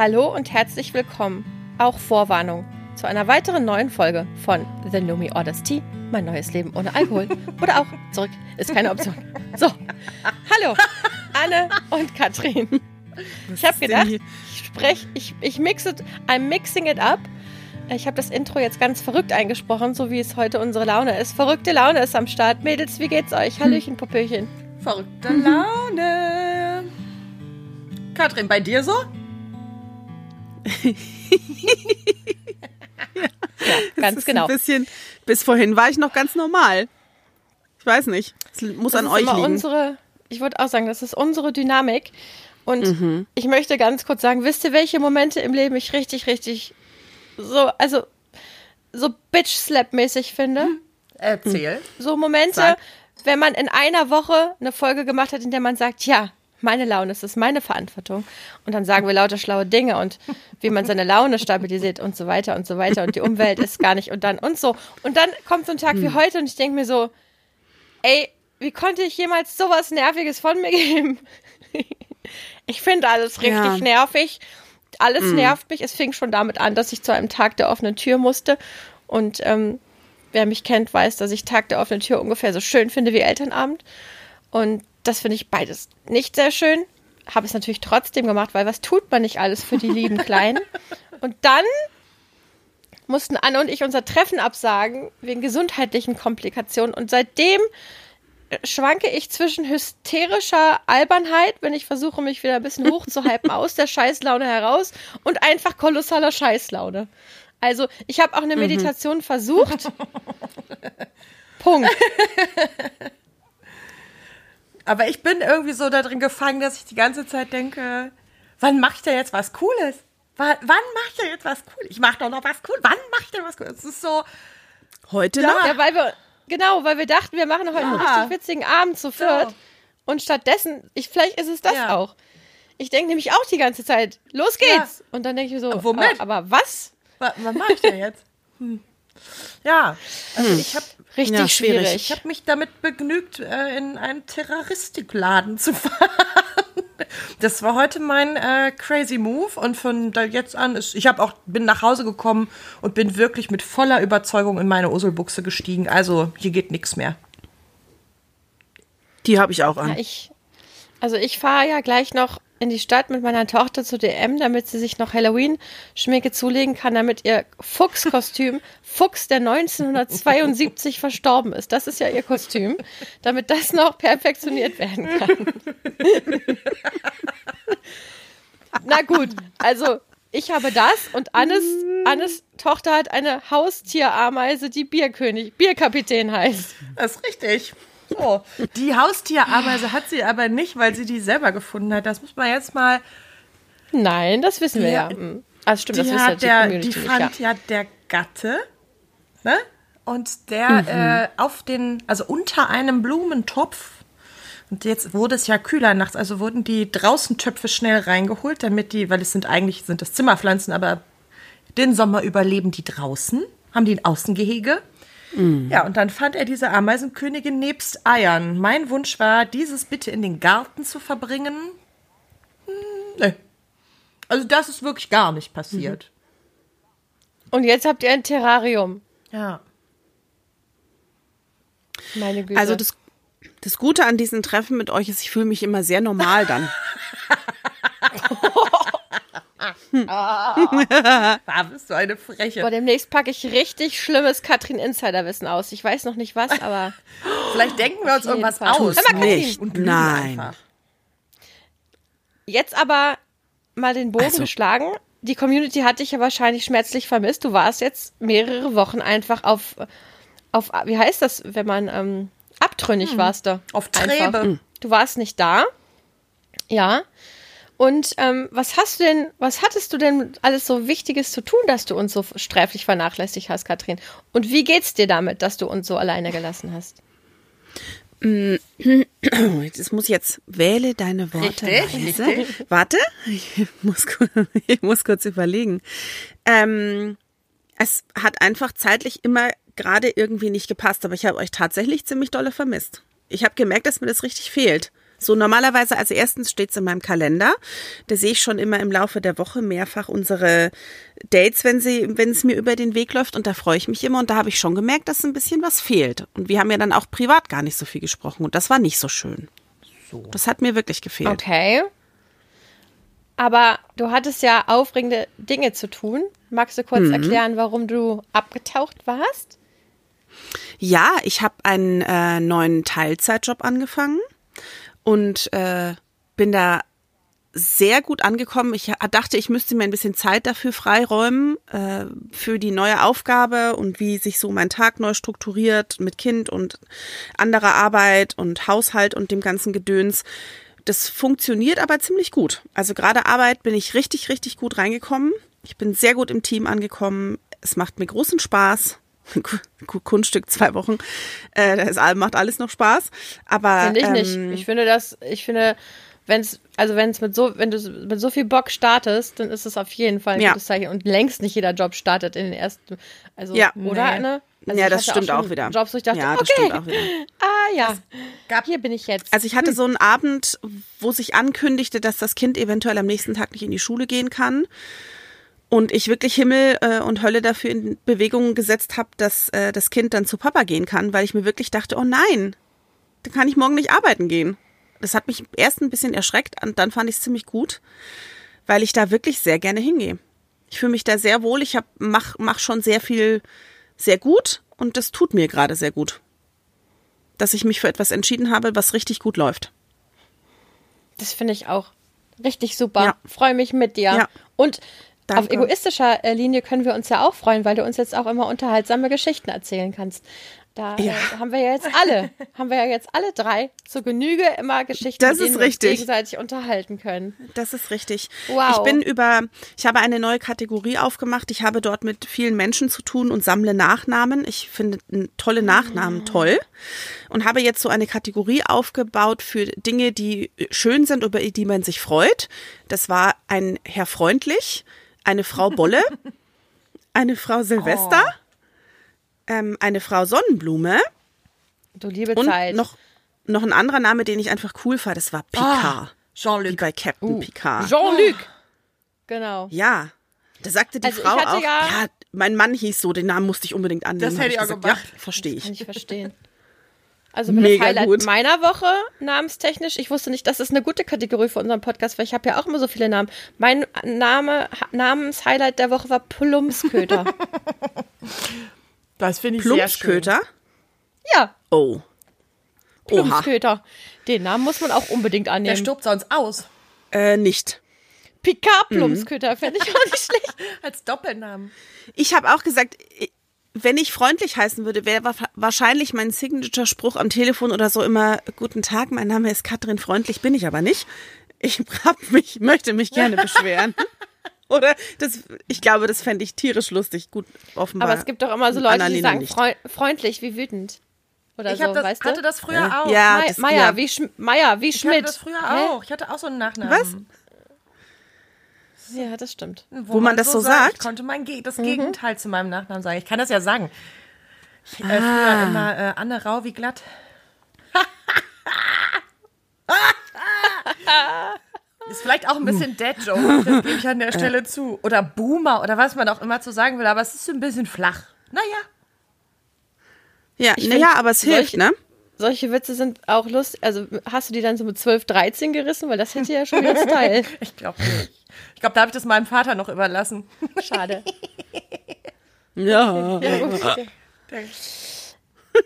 Hallo und herzlich willkommen. Auch Vorwarnung zu einer weiteren neuen Folge von The Lumi Orders Tea, mein neues Leben ohne Alkohol. Oder auch zurück, ist keine Option. So, hallo, Anne und Katrin. Ich habe gedacht, ich spreche, ich, ich mixe, I'm mixing it up. Ich habe das Intro jetzt ganz verrückt eingesprochen, so wie es heute unsere Laune ist. Verrückte Laune ist am Start. Mädels, wie geht's euch? Hallöchen, Popöchen. Verrückte Laune. Katrin, bei dir so? Ja, ganz ist genau. Ein bisschen, bis vorhin war ich noch ganz normal. Ich weiß nicht. Es muss Das an ist euch liegen. unsere, ich würde auch sagen, das ist unsere Dynamik. Und Mhm. ich möchte ganz kurz sagen, wisst ihr, welche Momente im Leben ich richtig, richtig so, also so Bitch-Slap-mäßig finde? Erzähl. So Momente, Sag. wenn man in einer Woche eine Folge gemacht hat, in der man sagt, ja, meine Laune, es ist meine Verantwortung. Und dann sagen wir lauter schlaue Dinge und wie man seine Laune stabilisiert und so weiter und so weiter. Und die Umwelt ist gar nicht und dann und so. Und dann kommt so ein Tag wie heute und ich denke mir so, ey, wie konnte ich jemals sowas Nerviges von mir geben? Ich finde alles richtig Ja. nervig. Alles nervt mich. Es fing schon damit an, dass ich zu einem Tag der offenen Tür musste. Und ähm, wer mich kennt, weiß, dass ich Tag der offenen Tür ungefähr so schön finde wie Elternabend. Und das finde ich beides nicht sehr schön. Habe es natürlich trotzdem gemacht, weil was tut man nicht alles für die lieben Kleinen? Und dann mussten Anne und ich unser Treffen absagen wegen gesundheitlichen Komplikationen. Und seitdem äh, schwanke ich zwischen hysterischer Albernheit, wenn ich versuche, mich wieder ein bisschen hochzuhypen aus der Scheißlaune heraus und einfach kolossaler Scheißlaune. Also, ich habe auch eine Meditation versucht. Punkt. Aber ich bin irgendwie so da drin gefangen, dass ich die ganze Zeit denke, wann mache ich denn jetzt was Cooles? Wann, wann mache ich denn jetzt was Cooles? Ich mache doch noch was Cooles. Wann mache ich denn was Cooles? Es ist so, Heute noch? Ja, weil wir, genau, weil wir dachten, wir machen heute einen Ja. richtig witzigen Abend zu viert. Ja. Und stattdessen, ich, vielleicht ist es das Ja. auch. Ich denke nämlich auch die ganze Zeit, los geht's. Und dann denke ich mir so, Womit? Aber, aber was? wa- was mache ich denn jetzt? Hm. Ja, also ich habe Richtig Ja, schwierig. schwierig. ich hab mich damit begnügt, äh, in einen Terroristikladen zu fahren. Das war heute mein äh, crazy Move und von da jetzt an ist, ich habe auch bin nach Hause gekommen und bin wirklich mit voller Überzeugung in meine Uselbuchse gestiegen. Also hier geht nichts mehr. Die habe ich auch an. Ja, ich, also ich fahre ja gleich noch in die Stadt mit meiner Tochter zu DM, damit sie sich noch Halloween-Schminke zulegen kann, damit ihr Fuchskostüm, Fuchs, der 1972 verstorben ist, das ist ja ihr Kostüm, damit das noch perfektioniert werden kann. Na gut, also ich habe das und Annes, Annes Tochter hat eine Haustierrameise, die Bierkönig, Bierkapitän heißt. Das ist richtig. So. Die Haustierarmeise hat sie aber nicht, weil sie die selber gefunden hat. Das muss man jetzt mal. Nein, das wissen wir Die- ja. Hm. Also stimmt, Die, das hat wisst ja der, die die Community nicht, fand ja. ja der Gatte, ne? Und der äh, auf den, also unter einem Blumentopf. Und jetzt wurde es ja kühler nachts, also wurden die draußen Töpfe schnell reingeholt, damit die, weil es sind eigentlich sind das Zimmerpflanzen, aber den Sommer überleben die draußen, haben die ein Außengehege. Ja, und dann fand er diese Ameisenkönigin nebst Eiern. Mein Wunsch war, dieses bitte in den Garten zu verbringen. Hm, nee. Also das ist wirklich gar nicht passiert. Und jetzt habt ihr ein Terrarium. Ja. Meine Güte. Also das, das Gute an diesen Treffen mit euch ist, ich fühle mich immer sehr normal dann. Ah, bist du eine Freche. Boah, demnächst packe ich richtig schlimmes Katrin Insiderwissen aus. Ich weiß noch nicht was, aber Vielleicht denken wir uns irgendwas Fall. aus. Hör mal, nicht. Und Nein. einfach. jetzt aber mal den Bogen Also. geschlagen. Die Community hat dich ja wahrscheinlich schmerzlich vermisst. Du warst jetzt mehrere Wochen einfach auf, auf wie heißt das, wenn man ähm, abtrünnig warst du? Auf Einfach. Trebe. Du warst nicht da. Ja. Und ähm, was hast du denn, was hattest du denn alles so Wichtiges zu tun, dass du uns so sträflich vernachlässigt hast, Katrin? Und wie geht's dir damit, dass du uns so alleine gelassen hast? Das muss ich jetzt wähle deine Worte Richtig, richtig. Warte, ich muss, ich muss kurz überlegen. Ähm, es hat einfach zeitlich immer gerade irgendwie nicht gepasst, aber ich habe euch tatsächlich ziemlich dolle vermisst. Ich habe gemerkt, dass mir das richtig fehlt. So normalerweise, also erstens steht's in meinem Kalender. Da sehe ich schon immer im Laufe der Woche mehrfach unsere Dates, wenn sie, wenn es mir über den Weg läuft. Und da freue ich mich immer. Und da habe ich schon gemerkt, dass ein bisschen was fehlt. Und wir haben ja dann auch privat gar nicht so viel gesprochen. Und das war nicht so schön. So. Das hat mir wirklich gefehlt. Okay. Aber du hattest ja aufregende Dinge zu tun. Magst du kurz mhm. erklären, warum du abgetaucht warst? Ja, ich habe einen äh, neuen Teilzeitjob angefangen und äh, bin da sehr gut angekommen. Ich dachte, ich müsste mir ein bisschen Zeit dafür freiräumen, äh, für die neue Aufgabe und wie sich so mein Tag neu strukturiert mit Kind und anderer Arbeit und Haushalt und dem ganzen Gedöns. Das funktioniert aber ziemlich gut. Also gerade Arbeit bin ich richtig, richtig gut reingekommen. Ich bin sehr gut im Team angekommen. Es macht mir großen Spaß. Kunststück zwei Wochen. Äh, das macht alles noch Spaß. Aber finde ich ähm, nicht. Ich finde das, ich finde, wenn es, also wenn es mit so, wenn du mit so viel Bock startest, dann ist es auf jeden Fall ein Ja. gutes Zeichen. Und längst nicht jeder Job startet in den ersten, also Ja. oder Nee. ne? Also Ja, das stimmt auch schon wieder. Jobs, wo ich dachte, ja, das okay, stimmt auch wieder. ah ja, gab- hier bin ich jetzt. Also ich hatte so einen Abend, wo sich ankündigte, dass das Kind eventuell am nächsten Tag nicht in die Schule gehen kann. Und ich wirklich Himmel äh, und Hölle dafür in Bewegung gesetzt habe, dass äh, das Kind dann zu Papa gehen kann, weil ich mir wirklich dachte, oh nein, dann kann ich morgen nicht arbeiten gehen. Das hat mich erst ein bisschen erschreckt und dann fand ich es ziemlich gut, weil ich da wirklich sehr gerne hingehe. Ich fühle mich da sehr wohl. Ich hab, mach, mach schon sehr viel sehr gut und das tut mir gerade sehr gut. Dass ich mich für etwas entschieden habe, was richtig gut läuft. Das finde ich auch richtig super. Ja. Freue mich mit dir. Ja. Und Danke. auf egoistischer äh, Linie können wir uns ja auch freuen, weil du uns jetzt auch immer unterhaltsame Geschichten erzählen kannst. Da Ja. äh, haben wir ja jetzt alle, haben wir ja jetzt alle drei zur Genüge immer Geschichten, Das ist wir uns richtig. gegenseitig unterhalten können. Das ist richtig. Wow. Ich bin über, ich habe eine neue Kategorie aufgemacht. Ich habe dort mit vielen Menschen zu tun und sammle Nachnamen. Ich finde tolle Nachnamen toll und habe jetzt so eine Kategorie aufgebaut für Dinge, die schön sind, über die man sich freut. Das war ein Herr Freundlich, eine Frau Bolle, eine Frau Silvester, ähm, eine Frau Sonnenblume Du liebe und Zeit. noch, noch ein anderer Name, den ich einfach cool fand. Das war Picard. Wie Jean-Luc. bei Captain Picard. Jean-Luc. Genau. Ja. Da sagte die Also Frau auch, ja- ja, mein Mann hieß so, den Namen musste ich unbedingt annehmen. Das hätte ich auch gesagt, gemacht. Ja, verstehe Kann ich. ich verstehen. Also Mega das Highlight gut. meiner Woche, namenstechnisch, ich wusste nicht, das ist eine gute Kategorie für unseren Podcast, weil ich habe ja auch immer so viele Namen. Mein Name, Namenshighlight der Woche war Plumpsköter. Das finde ich sehr schön. Plumpsköter? ja, Oh. Plumpsköter. Den Namen muss man auch unbedingt Der annehmen. stirbt sonst aus. Äh, nicht. Picard Mhm. Plumpsköter, fände ich auch nicht schlecht. Als Doppelnamen. Ich habe auch gesagt, wenn ich freundlich heißen würde, wäre wa- wahrscheinlich mein Signature-Spruch am Telefon oder so immer, guten Tag, mein Name ist Katrin Freundlich, bin ich aber nicht. Ich hab mich, möchte mich gerne beschweren. Oder das, ich glaube, das fände ich tierisch lustig. Gut, offenbar. Aber es gibt doch immer so Leute, die sagen freu freundlich wie wütend. Oder Ich so, das, weißt du? hatte das früher Ja. auch. Ja. Meier, ja. wie Sch Meier, wie Ich hatte Schmidt. das früher Hä? auch. Ich hatte auch so einen Nachnamen. Ja, das stimmt. Wo man das so sagt. sagt? Ich konnte mein Ge Mhm. das Gegenteil zu meinem Nachnamen sagen. Ich kann das ja sagen. Ich, äh, Ah. früher immer äh, Anne Rau wie glatt. Ist vielleicht auch ein bisschen Dad-Joke, das gebe ich an der Stelle zu. Oder Boomer oder was man auch immer zu sagen will, aber es ist ein bisschen flach. Naja. Ja, naja, aber es hilft, solche- ne? Solche Witze sind auch lustig. Also hast du die dann so mit 12, 13 gerissen? Weil das hätte ja schon wieder Style. Ich glaube nicht. Ich glaube, da habe ich das meinem Vater noch überlassen. Schade. Ja. Ja, gut. okay. Haben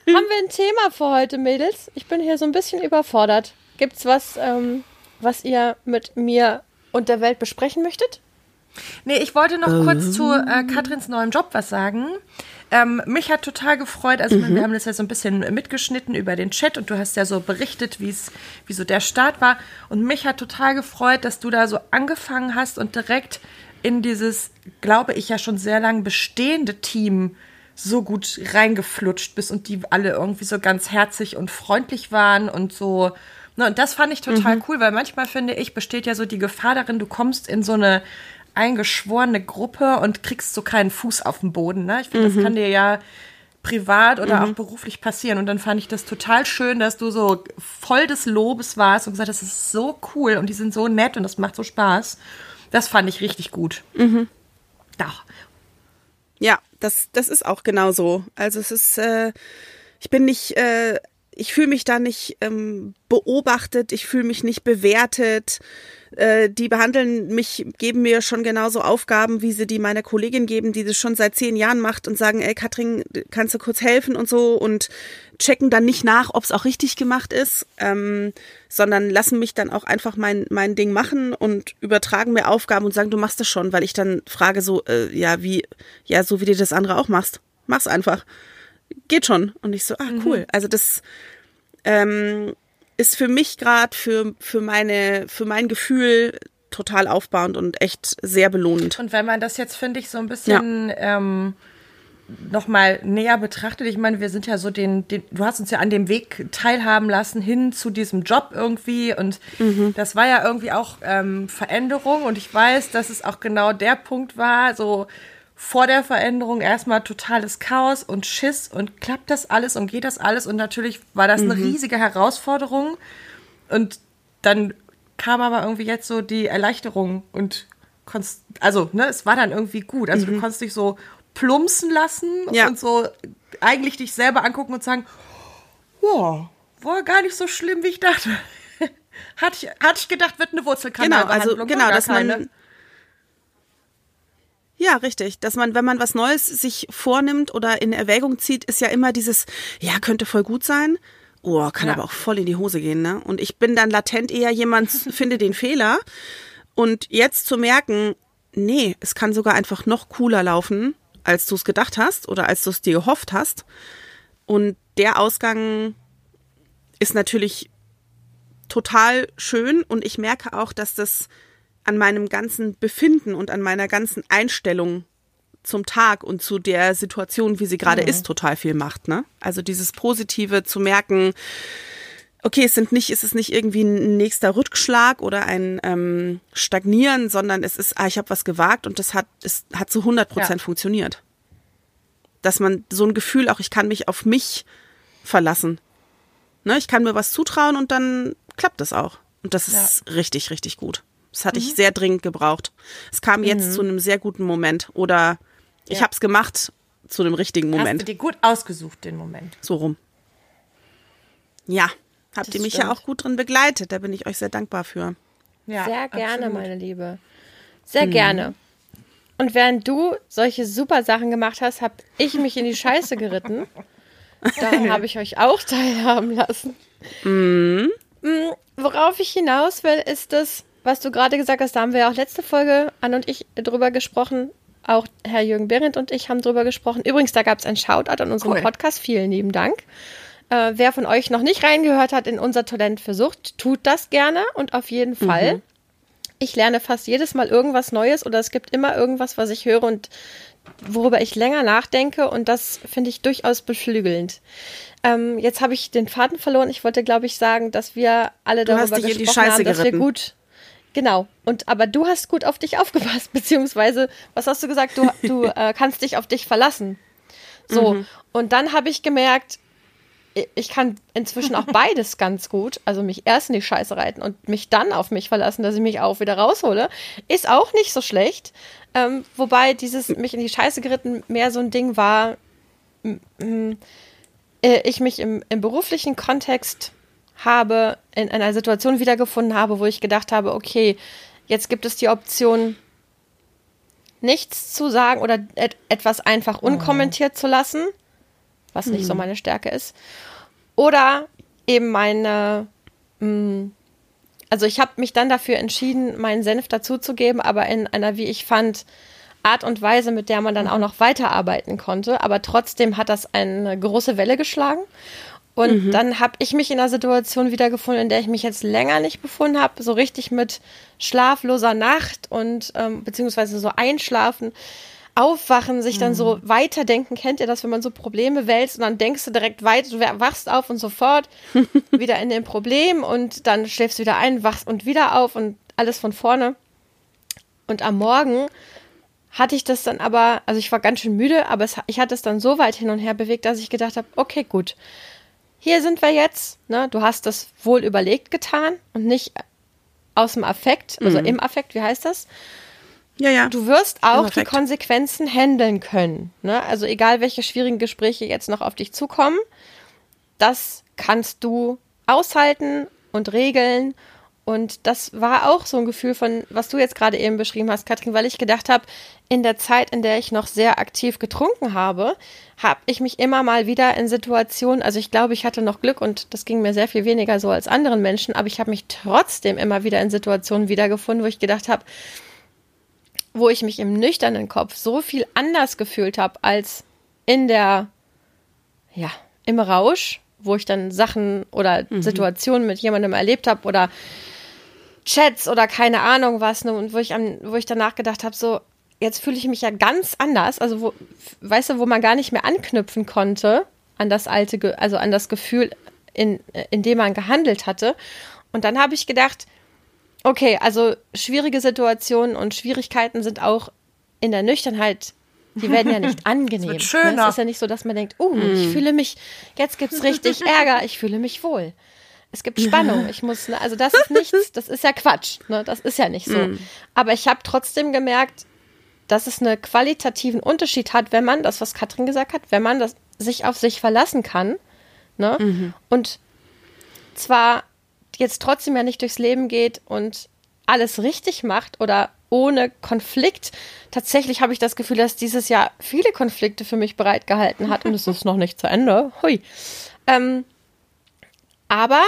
wir ein Thema für heute, Mädels? Ich bin hier so ein bisschen überfordert. Gibt's was, ähm, was ihr mit mir und der Welt besprechen möchtet? Nee, ich wollte noch kurz zu äh, Katrins neuem Job was sagen. Ähm, mich hat total gefreut, also wir haben das ja so ein bisschen mitgeschnitten über den Chat und du hast ja so berichtet, wie es, wie so der Start war. Und mich hat total gefreut, dass du da so angefangen hast und direkt in dieses, glaube ich, ja schon sehr lang bestehende Team so gut reingeflutscht bist und die alle irgendwie so ganz herzig und freundlich waren und so. Ne, und das fand ich total cool, weil manchmal finde ich, besteht ja so die Gefahr darin, du kommst in so eine eingeschworene Gruppe und kriegst so keinen Fuß auf den Boden. Ne? Ich finde, das kann dir ja privat oder mhm. auch beruflich passieren. Und dann fand ich das total schön, dass du so voll des Lobes warst und gesagt hast, das ist so cool und die sind so nett und das macht so Spaß. Das fand ich richtig gut. Mhm. Doch. Ja, das, das ist auch genau so. Also es ist, äh, ich bin nicht, äh, ich fühle mich da nicht ähm, beobachtet, ich fühle mich nicht bewertet. Äh, die behandeln mich, geben mir schon genauso Aufgaben, wie sie die meiner Kollegin geben, die das schon seit zehn Jahren macht und sagen, ey Katrin, kannst du kurz helfen und so und checken dann nicht nach, ob es auch richtig gemacht ist, ähm, sondern lassen mich dann auch einfach mein, mein Ding machen und übertragen mir Aufgaben und sagen, du machst das schon, weil ich dann frage so, äh, ja, wie, ja, so wie du das andere auch machst. Mach's einfach. Geht schon. Und ich so, ah, cool. Mhm. Also das, ähm, ist für mich gerade für, für meine, für mein Gefühl total aufbauend und echt sehr belohnend. Und wenn man das jetzt, finde ich, so ein bisschen ja. ähm, nochmal näher betrachtet, ich meine, wir sind ja so den, den, du hast uns ja an dem Weg teilhaben lassen hin zu diesem Job irgendwie und mhm. das war ja irgendwie auch ähm, Veränderung und ich weiß, dass es auch genau der Punkt war, so vor der Veränderung erstmal totales Chaos und Schiss und klappt das alles und geht das alles und natürlich war das eine mhm. riesige Herausforderung und dann kam aber irgendwie jetzt so die Erleichterung und konntest, also ne, es war dann irgendwie gut, also mhm. du konntest dich so plumpsen lassen ja. und so eigentlich dich selber angucken und sagen, wow, war gar nicht so schlimm, wie ich dachte. hatte ich, hatte ich gedacht, wird eine Wurzelkanalbehandlung. Genau, also genau, dass keine. man ja, richtig. Dass man, wenn man was Neues sich vornimmt oder in Erwägung zieht, ist ja immer dieses, ja, könnte voll gut sein. Oh, kann ja. aber auch voll in die Hose gehen, ne? Und ich bin dann latent eher jemand, finde den Fehler. Und jetzt zu merken, nee, es kann sogar einfach noch cooler laufen, als du es gedacht hast oder als du es dir gehofft hast. Und der Ausgang ist natürlich total schön und ich merke auch, dass das an meinem ganzen Befinden und an meiner ganzen Einstellung zum Tag und zu der Situation, wie sie gerade mhm. ist, total viel macht. Ne? Also dieses Positive zu merken, okay, es sind nicht, es ist nicht irgendwie ein nächster Rückschlag oder ein ähm, Stagnieren, sondern es ist, ah, ich habe was gewagt und das hat, es hat zu 100 Prozent ja. funktioniert. Dass man so ein Gefühl auch, ich kann mich auf mich verlassen. Ne, ich kann mir was zutrauen und dann klappt das auch. Und das ist ja. richtig, richtig gut. Das hatte mhm. ich sehr dringend gebraucht. Es kam jetzt mhm. zu einem sehr guten Moment oder ich ja. habe es gemacht zu einem richtigen Moment. Hast du dir gut ausgesucht, den Moment. So rum. Ja, habt das ihr mich stimmt. ja auch gut drin begleitet. Da bin ich euch sehr dankbar für. Ja, sehr gerne, absolut. meine Liebe. Sehr mhm. gerne. Und während du solche super Sachen gemacht hast, habe ich mich in die Scheiße geritten. Da habe ich euch auch teilhaben lassen. Mhm. Mm, worauf ich hinaus will, ist das, was du gerade gesagt hast, da haben wir ja auch letzte Folge, Anne und ich, drüber gesprochen. Auch Herr Jürgen Behrendt und ich haben drüber gesprochen. Übrigens, da gab es ein Shoutout an unseren cool. Podcast. Vielen lieben Dank. Äh, wer von euch noch nicht reingehört hat in unser Talent für Sucht, tut das gerne und auf jeden Fall. Mhm. Ich lerne fast jedes Mal irgendwas Neues oder es gibt immer irgendwas, was ich höre und worüber ich länger nachdenke und das finde ich durchaus beflügelnd. Ähm, jetzt habe ich den Faden verloren. Ich wollte, glaube ich, sagen, dass wir alle du darüber gesprochen haben, dass wir gut Genau. Und aber du hast gut auf dich aufgepasst, beziehungsweise, was hast du gesagt? Du, du äh, kannst dich auf dich verlassen. So. Mhm. Und dann habe ich gemerkt, ich kann inzwischen auch beides ganz gut. Also mich erst in die Scheiße reiten und mich dann auf mich verlassen, dass ich mich auch wieder raushole, ist auch nicht so schlecht. Ähm, wobei dieses mich in die Scheiße geritten mehr so ein Ding war, äh, ich mich im, im beruflichen Kontext habe, in einer Situation wiedergefunden habe, wo ich gedacht habe, okay, jetzt gibt es die Option, nichts zu sagen oder et etwas einfach oh. unkommentiert zu lassen, was nicht so hm. meine Stärke ist. Oder eben meine, mh, hm, also ich habe mich dann dafür entschieden, meinen Senf dazuzugeben, aber in einer, wie ich fand, Art und Weise, mit der man dann auch noch weiterarbeiten konnte. Aber trotzdem hat das eine große Welle geschlagen. Und mhm. dann habe ich mich in einer Situation wiedergefunden, in der ich mich jetzt länger nicht befunden habe, so richtig mit schlafloser Nacht und ähm, beziehungsweise so einschlafen, aufwachen, sich dann so mhm. weiterdenken. Kennt ihr das, wenn man so Probleme wälzt und dann denkst du direkt weiter, du wachst auf und sofort wieder in dem Problem und dann schläfst du wieder ein, wachst und wieder auf und alles von vorne. Und am Morgen hatte ich das dann aber, also ich war ganz schön müde, aber es, ich hatte es dann so weit hin und her bewegt, dass ich gedacht habe, okay, gut, hier sind wir jetzt, ne? Du hast das wohl überlegt getan und nicht aus dem Affekt, also mhm. im Affekt, wie heißt das? Ja, ja. Du wirst auch die Konsequenzen handeln können. Ne? Also egal, welche schwierigen Gespräche jetzt noch auf dich zukommen, das kannst du aushalten und regeln. Und das war auch so ein Gefühl von, was du jetzt gerade eben beschrieben hast, Katrin, weil ich gedacht habe, in der Zeit, in der ich noch sehr aktiv getrunken habe, habe ich mich immer mal wieder in Situationen, also ich glaube, ich hatte noch Glück und das ging mir sehr viel weniger so als anderen Menschen, aber ich habe mich trotzdem immer wieder in Situationen wiedergefunden, wo ich gedacht habe, wo ich mich im nüchternen Kopf so viel anders gefühlt habe als in der, ja, im Rausch, wo ich dann Sachen oder mhm. Situationen mit jemandem erlebt habe oder Chats oder keine Ahnung was, ne, und wo ich, am, wo ich danach gedacht habe, so, jetzt fühle ich mich ja ganz anders, also wo, weißt du, wo man gar nicht mehr anknüpfen konnte an das alte, also an das Gefühl, in, in dem man gehandelt hatte. Und dann habe ich gedacht, Okay, also schwierige Situationen und Schwierigkeiten sind auch in der Nüchternheit, die werden ja nicht angenehm. Es, schöner. es ist ja nicht so, dass man denkt, uh, mm. ich fühle mich, jetzt gibt's richtig Ärger, ich fühle mich wohl. Es gibt Spannung. Ich muss, ne, also das ist nichts, das ist ja Quatsch. Ne? Das ist ja nicht so. Mm. Aber ich habe trotzdem gemerkt, dass es einen qualitativen Unterschied hat, wenn man, das, was Katrin gesagt hat, wenn man das, sich auf sich verlassen kann. Ne? Mhm. Und zwar jetzt trotzdem ja nicht durchs Leben geht und alles richtig macht oder ohne Konflikt. Tatsächlich habe ich das Gefühl, dass dieses Jahr viele Konflikte für mich bereitgehalten hat und es ist noch nicht zu Ende. Hui. Ähm, aber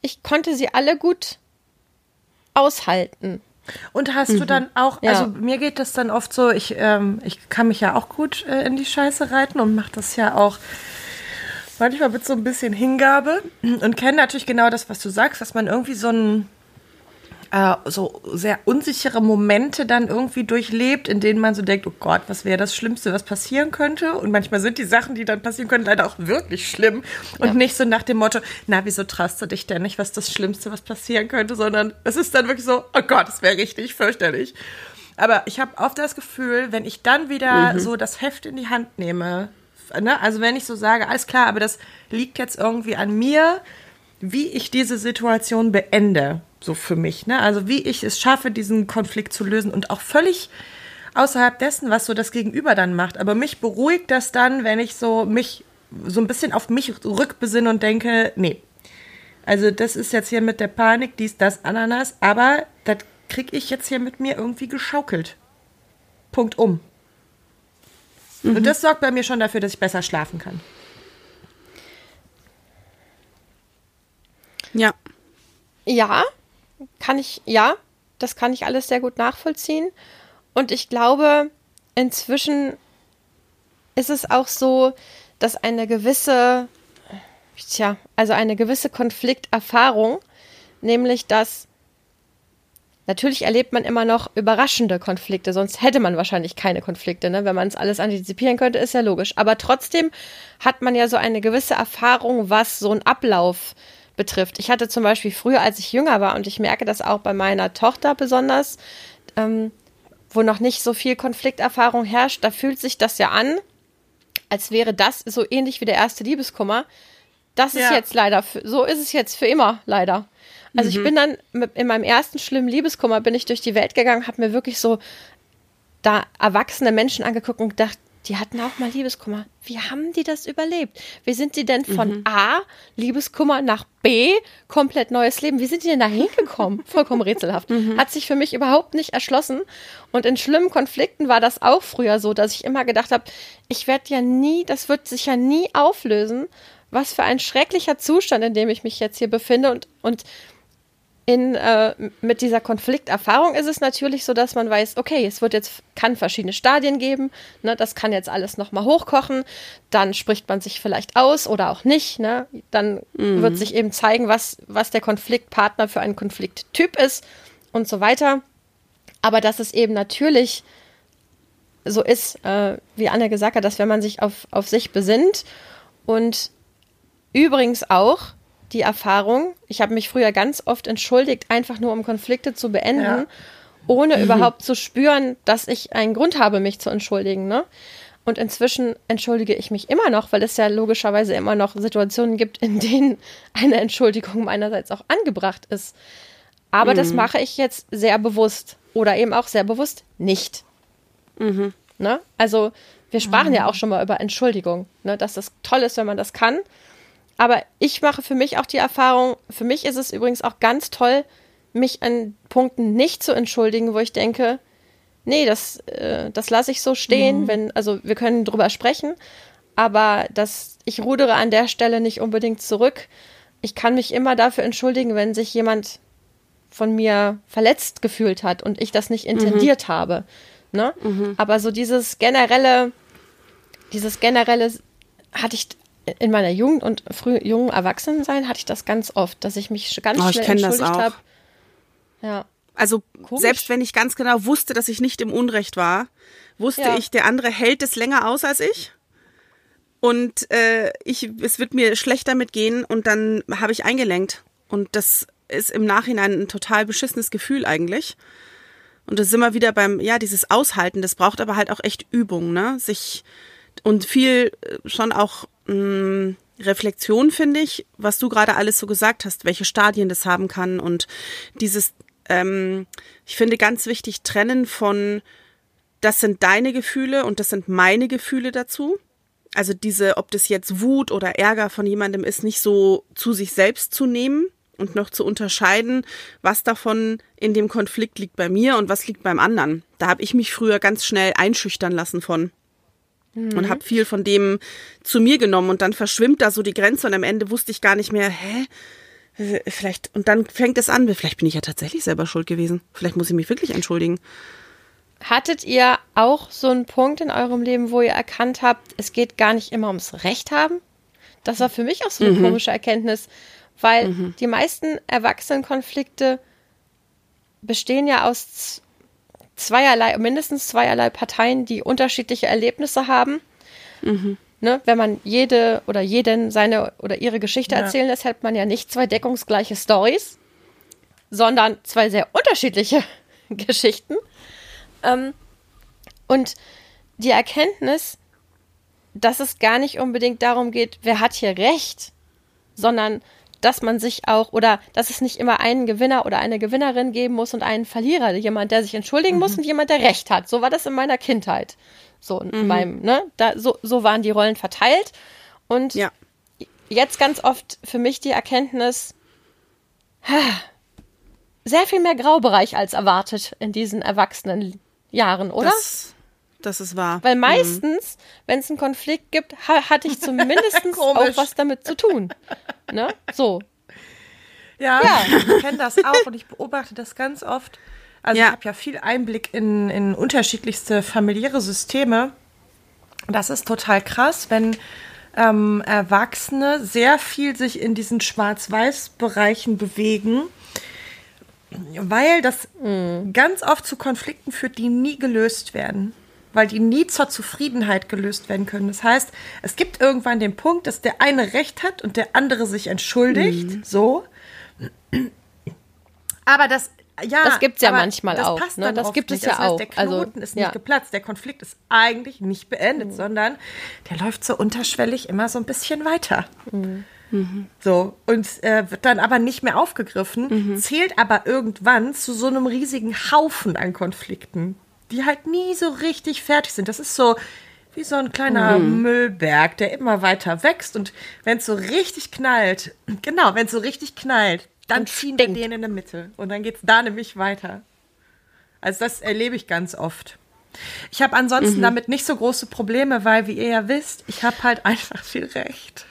ich konnte sie alle gut aushalten. Und hast mhm. du dann auch, also ja. mir geht das dann oft so, ich, ähm, ich kann mich ja auch gut äh, in die Scheiße reiten und mache das ja auch manchmal mit so ein bisschen Hingabe und kenne natürlich genau das, was du sagst, dass man irgendwie so ein äh, so sehr unsichere Momente dann irgendwie durchlebt, in denen man so denkt, oh Gott, was wäre das Schlimmste, was passieren könnte? Und manchmal sind die Sachen, die dann passieren können, leider auch wirklich schlimm. Und ja. nicht so nach dem Motto, na, wieso traust du dich denn nicht, was das Schlimmste, was passieren könnte, sondern es ist dann wirklich so, oh Gott, es wäre richtig fürchterlich. Aber ich habe oft das Gefühl, wenn ich dann wieder mhm. so das Heft in die Hand nehme, ne, also wenn ich so sage, alles klar, aber das liegt jetzt irgendwie an mir, wie ich diese Situation beende, so für mich, ne? Also wie ich es schaffe, diesen Konflikt zu lösen und auch völlig außerhalb dessen, was so das Gegenüber dann macht. Aber mich beruhigt das dann, wenn ich so mich so ein bisschen auf mich rückbesinne und denke, nee. Also das ist jetzt hier mit der Panik, dies, das, Ananas, aber das kriege ich jetzt hier mit mir irgendwie geschaukelt. Punkt um. Mhm. Und das sorgt bei mir schon dafür, dass ich besser schlafen kann. Ja. Ja, kann ich, ja, das kann ich alles sehr gut nachvollziehen. Und ich glaube, inzwischen ist es auch so, dass eine gewisse, tja, also eine gewisse Konflikterfahrung, nämlich dass Natürlich erlebt man immer noch überraschende Konflikte, sonst hätte man wahrscheinlich keine Konflikte, ne? wenn man es alles antizipieren könnte, ist ja logisch. Aber trotzdem hat man ja so eine gewisse Erfahrung, was so ein Ablauf betrifft. Ich hatte zum Beispiel früher, als ich jünger war, und ich merke das auch bei meiner Tochter besonders, ähm, wo noch nicht so viel Konflikterfahrung herrscht, da fühlt sich das ja an, als wäre das so ähnlich wie der erste Liebeskummer. Das ist ja. jetzt leider, für, so ist es jetzt für immer, leider. Also mhm. ich bin dann in meinem ersten schlimmen Liebeskummer bin ich durch die Welt gegangen, habe mir wirklich so da erwachsene Menschen angeguckt und gedacht, die hatten auch mal Liebeskummer. Wie haben die das überlebt? Wie sind die denn von mhm. A, Liebeskummer, nach B, komplett neues Leben? Wie sind die denn da hingekommen? Vollkommen rätselhaft. Mhm. Hat sich für mich überhaupt nicht erschlossen. Und in schlimmen Konflikten war das auch früher so, dass ich immer gedacht habe, ich werde ja nie, das wird sich ja nie auflösen. Was für ein schrecklicher Zustand, in dem ich mich jetzt hier befinde. Und, und in, äh, mit dieser Konflikterfahrung ist es natürlich so, dass man weiß, okay, es wird jetzt, kann verschiedene Stadien geben, ne, das kann jetzt alles nochmal hochkochen, dann spricht man sich vielleicht aus oder auch nicht, ne, dann mhm. wird sich eben zeigen, was, was der Konfliktpartner für ein Konflikttyp ist und so weiter. Aber dass es eben natürlich so ist, äh, wie Anne gesagt hat, dass wenn man sich auf, auf sich besinnt und übrigens auch, die Erfahrung. Ich habe mich früher ganz oft entschuldigt, einfach nur um Konflikte zu beenden. Ja. ohne mhm. überhaupt zu spüren, dass ich einen Grund habe, mich zu entschuldigen. Ne? Und inzwischen entschuldige ich mich immer noch, weil es ja logischerweise immer noch Situationen gibt, in denen eine Entschuldigung meinerseits auch angebracht ist. Aber mhm. das mache ich jetzt sehr bewusst oder eben auch sehr bewusst nicht. Mhm. Ne? Also wir sprachen mhm. ja auch schon mal über Entschuldigung, ne? dass das toll ist, wenn man das kann. Aber ich mache für mich auch die Erfahrung, für mich ist es übrigens auch ganz toll, mich an Punkten nicht zu entschuldigen, wo ich denke, nee, das, äh, das lasse ich so stehen, mhm. wenn, also wir können drüber sprechen, aber das, ich rudere an der Stelle nicht unbedingt zurück. Ich kann mich immer dafür entschuldigen, wenn sich jemand von mir verletzt gefühlt hat und ich das nicht intendiert mhm. habe. Ne? Mhm. Aber so dieses generelle, dieses generelle hatte ich in meiner Jugend und früh jungen Erwachsenensein hatte ich das ganz oft, dass ich mich ganz oh, schnell entschuldigt habe. Ja. Also Komisch. selbst wenn ich ganz genau wusste, dass ich nicht im Unrecht war, wusste ja. ich, der andere hält es länger aus als ich. Und äh, ich, es wird mir schlecht damit gehen und dann habe ich eingelenkt. Und das ist im Nachhinein ein total beschissenes Gefühl eigentlich. Und das ist immer wieder beim, ja, dieses Aushalten, das braucht aber halt auch echt Übung, ne? Sich und viel äh, schon auch mh, mm, Reflexion, finde ich, was du gerade alles so gesagt hast, welche Stadien das haben kann und dieses ähm, ich finde ganz wichtig, trennen von, das sind deine Gefühle und das sind meine Gefühle dazu. Also diese, ob das jetzt Wut oder Ärger von jemandem ist, nicht so zu sich selbst zu nehmen und noch zu unterscheiden, was davon in dem Konflikt liegt bei mir und was liegt beim anderen. Da habe ich mich früher ganz schnell einschüchtern lassen von mhm. und habe viel von dem zu mir genommen und dann verschwimmt da so die Grenze und am Ende wusste ich gar nicht mehr, hä, Vielleicht, und dann fängt es an, vielleicht bin ich ja tatsächlich selber schuld gewesen. Vielleicht muss ich mich wirklich entschuldigen. Hattet ihr auch so einen Punkt in eurem Leben, wo ihr erkannt habt, es geht gar nicht immer ums Recht haben? Das war für mich auch so eine mhm. komische Erkenntnis, weil mhm. die meisten Erwachsenenkonflikte bestehen ja aus zweierlei, mindestens zweierlei Parteien, die unterschiedliche Erlebnisse haben. Mhm ne, wenn man jede oder jeden seine oder ihre Geschichte ja. erzählen lässt, hat man ja nicht zwei deckungsgleiche Stories, sondern zwei sehr unterschiedliche Geschichten. Ähm, und die Erkenntnis, dass es gar nicht unbedingt darum geht, wer hat hier recht, sondern dass man sich auch oder dass es nicht immer einen Gewinner oder eine Gewinnerin geben muss und einen Verlierer, jemand, der sich entschuldigen mhm. muss und jemand, der recht hat. So war das in meiner Kindheit. So mhm. beim, ne? Da, so, so waren die Rollen verteilt. Und ja. jetzt ganz oft für mich die Erkenntnis, sehr viel mehr Graubereich als erwartet in diesen erwachsenen Jahren, oder? Das, das ist wahr. Weil mhm. meistens, mhm. wenn es einen Konflikt gibt, ha hatte ich zumindest auch was damit zu tun. Ne? So. Ja, ja. ich kenne das auch und ich beobachte das ganz oft also ja. ich habe ja viel Einblick in, in unterschiedlichste familiäre Systeme. Das ist total krass, wenn ähm, Erwachsene sehr viel sich in diesen Schwarz-Weiß-Bereichen bewegen, weil das mhm. ganz oft zu Konflikten führt, die nie gelöst werden weil die nie zur Zufriedenheit gelöst werden können. Das heißt, es gibt irgendwann den Punkt, dass der eine Recht hat und der andere sich entschuldigt, mhm. so. Aber das ja, das gibt es ja manchmal auch. Ne? Das gibt es ja das heißt, auch. Der Knoten also, ist nicht ja. geplatzt. Der Konflikt ist eigentlich nicht beendet, mhm. sondern der läuft so unterschwellig immer so ein bisschen weiter. Mhm. Mhm. So, und äh, wird dann aber nicht mehr aufgegriffen, mhm. zählt aber irgendwann zu so einem riesigen Haufen an Konflikten, die halt nie so richtig fertig sind. Das ist so wie so ein kleiner mhm. Müllberg, der immer weiter wächst. Und wenn es so richtig knallt, genau, wenn es so richtig knallt, dann ziehen wir den in der Mitte und dann geht es da nämlich weiter. Also das erlebe ich ganz oft. Ich habe ansonsten mhm. damit nicht so große Probleme, weil, wie ihr ja wisst, ich habe halt einfach viel Recht.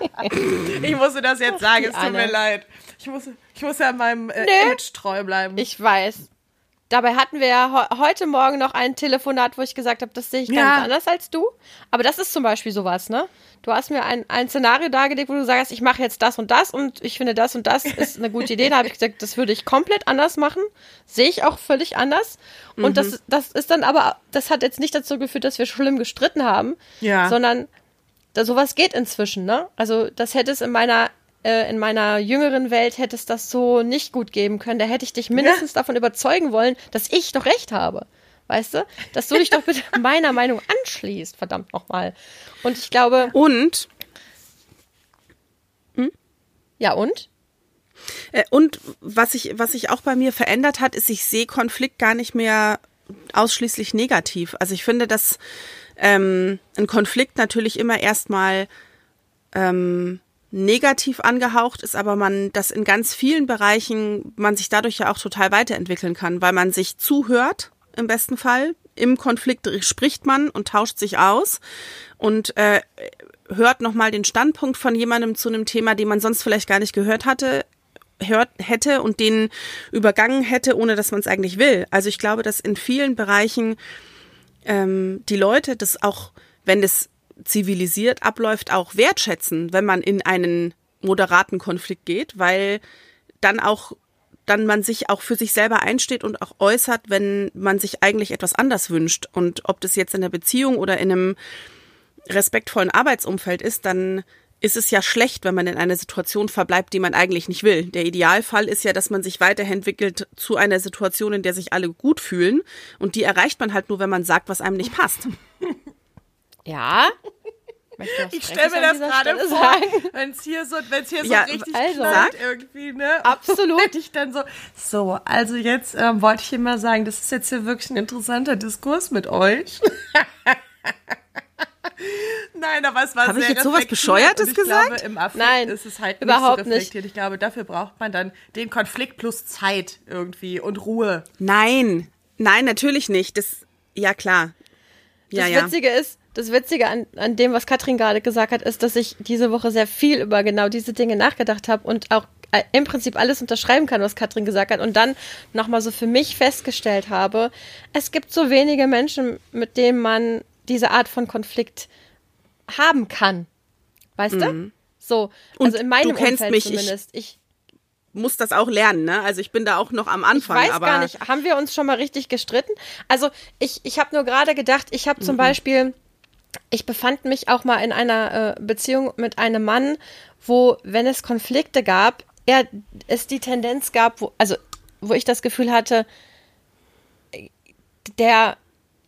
ich musste das jetzt sagen, es tut mir leid. Ich muss, ich muss ja meinem äh, Image treu bleiben. Ich weiß. Dabei hatten wir ja heute Morgen noch ein Telefonat, wo ich gesagt habe, das sehe ich ganz ja. anders als du. Aber das ist zum Beispiel sowas, ne? Du hast mir ein, ein Szenario dargelegt, wo du sagst, ich mache jetzt das und das und ich finde das und das ist eine gute Idee. Da habe ich gesagt, das würde ich komplett anders machen. Sehe ich auch völlig anders. Und mhm. das, das ist dann aber, das hat jetzt nicht dazu geführt, dass wir schlimm gestritten haben, ja. sondern da, sowas geht inzwischen, ne? Also das hätte es in meiner äh, in meiner jüngeren Welt hätte es das so nicht gut geben können. Da hätte ich dich mindestens ja. davon überzeugen wollen, dass ich doch recht habe. Weißt du? Dass du dich doch bitte meiner Meinung anschließt, verdammt nochmal. Und ich glaube. Und? Hm? Ja, und? Äh, und was sich was sich auch bei mir verändert hat, ist, ich sehe Konflikt gar nicht mehr ausschließlich negativ. Also ich finde, dass ähm, ein Konflikt natürlich immer erstmal ähm, negativ angehaucht ist, aber man das in ganz vielen Bereichen man sich dadurch ja auch total weiterentwickeln kann, weil man sich zuhört im besten Fall. Im Konflikt spricht man und tauscht sich aus und äh, hört nochmal den Standpunkt von jemandem zu einem Thema, den man sonst vielleicht gar nicht gehört hatte, hört hätte und den übergangen hätte, ohne dass man es eigentlich will. Also ich glaube, dass in vielen Bereichen ähm, die Leute das auch, wenn es zivilisiert abläuft, auch wertschätzen, wenn man in einen moderaten Konflikt geht, weil dann auch dann man sich auch für sich selber einsteht und auch äußert, wenn man sich eigentlich etwas anders wünscht. Und ob das jetzt in der Beziehung oder in einem respektvollen Arbeitsumfeld ist, dann ist es ja schlecht, wenn man in einer Situation verbleibt, die man eigentlich nicht will. Der Idealfall ist ja, dass man sich weiterentwickelt zu einer Situation, in der sich alle gut fühlen. Und die erreicht man halt nur, wenn man sagt, was einem nicht passt. Ja. Ich stelle mir das gerade vor, wenn es hier so, wenn hier so ja, richtig also, knallt irgendwie, ne? Absolut. ich dann so, so, also jetzt ähm, wollte ich immer sagen, das ist jetzt hier wirklich ein interessanter Diskurs mit euch. Nein, aber es war Habe ich jetzt sowas Bescheuertes gesagt? Glaube, im Affekt Nein, ist es halt überhaupt nicht, so nicht. Ich glaube, dafür braucht man dann den Konflikt plus Zeit irgendwie und Ruhe. Nein, nein, natürlich nicht. Das, ja klar. Ja, das Witzige ja. ist, das Witzige an, an dem, was Katrin gerade gesagt hat, ist, dass ich diese Woche sehr viel über genau diese Dinge nachgedacht habe und auch äh, im Prinzip alles unterschreiben kann, was Katrin gesagt hat und dann nochmal so für mich festgestellt habe, es gibt so wenige Menschen, mit denen man diese Art von Konflikt haben kann. Weißt mhm. du? So, also in meinem du kennst Umfeld mich, zumindest. Ich, ich muss das auch lernen, ne? Also ich bin da auch noch am Anfang. Ich weiß aber gar nicht, haben wir uns schon mal richtig gestritten? Also ich, ich habe nur gerade gedacht, ich habe zum mhm. Beispiel ich befand mich auch mal in einer äh, Beziehung mit einem Mann, wo, wenn es Konflikte gab, er es die Tendenz gab, wo, also wo ich das Gefühl hatte, der,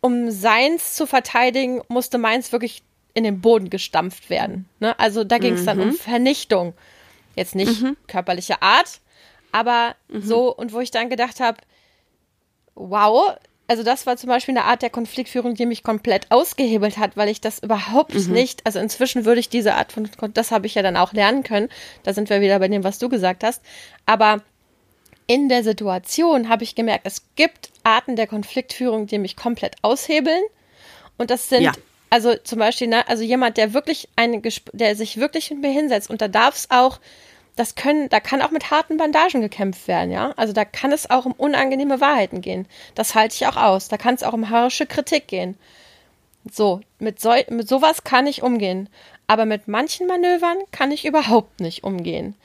um seins zu verteidigen, musste meins wirklich in den Boden gestampft werden. Ne? Also da ging es mhm. dann um mhm. Vernichtung. Jetzt nicht mhm. körperliche Art, aber mhm. so, und wo ich dann gedacht habe, wow, also das war zum Beispiel eine Art der Konfliktführung, die mich komplett ausgehebelt hat, weil ich das überhaupt mhm. nicht, also inzwischen würde ich diese Art von, das habe ich ja dann auch lernen können, da sind wir wieder bei dem, was du gesagt hast, aber in der Situation habe ich gemerkt, es gibt Arten der Konfliktführung, die mich komplett aushebeln und das sind, ja. Also zum Beispiel, ne, also jemand, der wirklich eine, der sich wirklich mit mir hinsetzt und da darf es auch das können, da kann auch mit harten Bandagen gekämpft werden, ja. Also da kann es auch um unangenehme Wahrheiten gehen. Das halte ich auch aus. Da kann es auch um harsche Kritik gehen. So, mit, so, mit sowas kann ich umgehen. Aber mit manchen Manövern kann ich überhaupt nicht umgehen.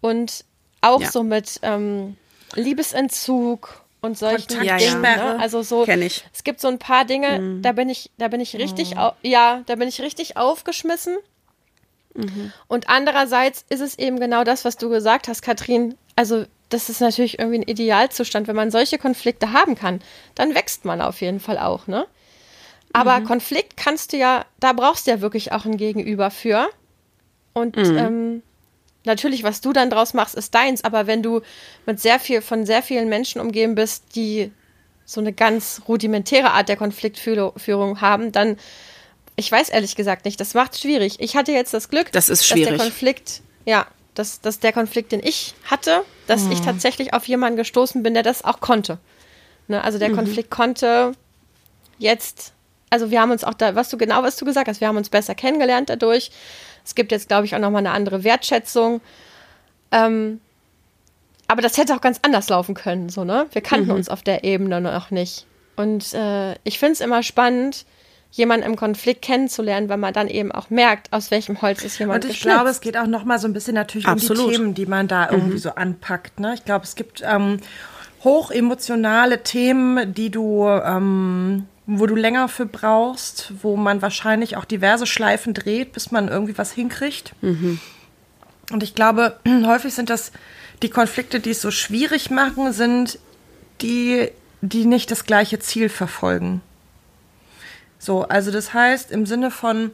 Und auch ja. so mit ähm, Liebesentzug und solchen Dingen. Ja, ja. Ne? Also so, es gibt so ein paar Dinge, mhm. da bin ich, da bin ich richtig, mhm. ja, da bin ich richtig aufgeschmissen. Und andererseits ist es eben genau das, was du gesagt hast, Katrin. Also, das ist natürlich irgendwie ein Idealzustand. Wenn man solche Konflikte haben kann, dann wächst man auf jeden Fall auch, ne? Aber mhm. Konflikt kannst du ja, da brauchst du ja wirklich auch ein Gegenüber für. Und mhm. ähm, natürlich, was du dann draus machst, ist deins. Aber wenn du mit sehr viel, von sehr vielen Menschen umgeben bist, die so eine ganz rudimentäre Art der Konfliktführung haben, dann ich weiß ehrlich gesagt nicht. Das macht schwierig. Ich hatte jetzt das Glück, das ist schwierig. dass der Konflikt, ja, dass, dass der Konflikt, den ich hatte, dass mhm. ich tatsächlich auf jemanden gestoßen bin, der das auch konnte. Ne? Also der mhm. Konflikt konnte jetzt, also wir haben uns auch da, was du genau, was du gesagt hast, wir haben uns besser kennengelernt dadurch. Es gibt jetzt, glaube ich, auch nochmal eine andere Wertschätzung. Ähm, aber das hätte auch ganz anders laufen können, so, ne? Wir kannten mhm. uns auf der Ebene noch nicht. Und äh, ich finde es immer spannend, jemanden im Konflikt kennenzulernen, weil man dann eben auch merkt, aus welchem Holz ist jemand Und ich geschnitzt. glaube, es geht auch noch mal so ein bisschen natürlich Absolut. um die Themen, die man da irgendwie mhm. so anpackt. Ne? Ich glaube, es gibt ähm, hochemotionale Themen, die du ähm, wo du länger für brauchst, wo man wahrscheinlich auch diverse Schleifen dreht, bis man irgendwie was hinkriegt. Mhm. Und ich glaube, häufig sind das die Konflikte, die es so schwierig machen, sind die, die nicht das gleiche Ziel verfolgen. So, also das heißt im Sinne von,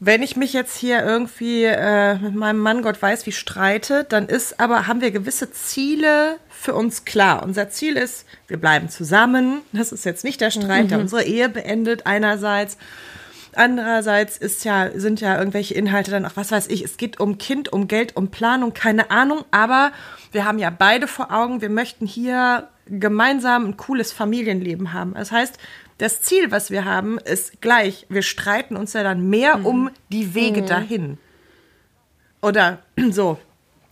wenn ich mich jetzt hier irgendwie äh, mit meinem Mann Gott weiß wie streite, dann ist aber haben wir gewisse Ziele für uns klar. Unser Ziel ist, wir bleiben zusammen. Das ist jetzt nicht der Streit, der mhm. unsere Ehe beendet einerseits. Andererseits ist ja, sind ja irgendwelche Inhalte dann auch, was weiß ich, es geht um Kind, um Geld, um Planung, keine Ahnung, aber wir haben ja beide vor Augen, wir möchten hier gemeinsam ein cooles Familienleben haben. Das heißt, das Ziel, was wir haben, ist gleich. Wir streiten uns ja dann mehr mhm. um die Wege mhm. dahin. Oder so.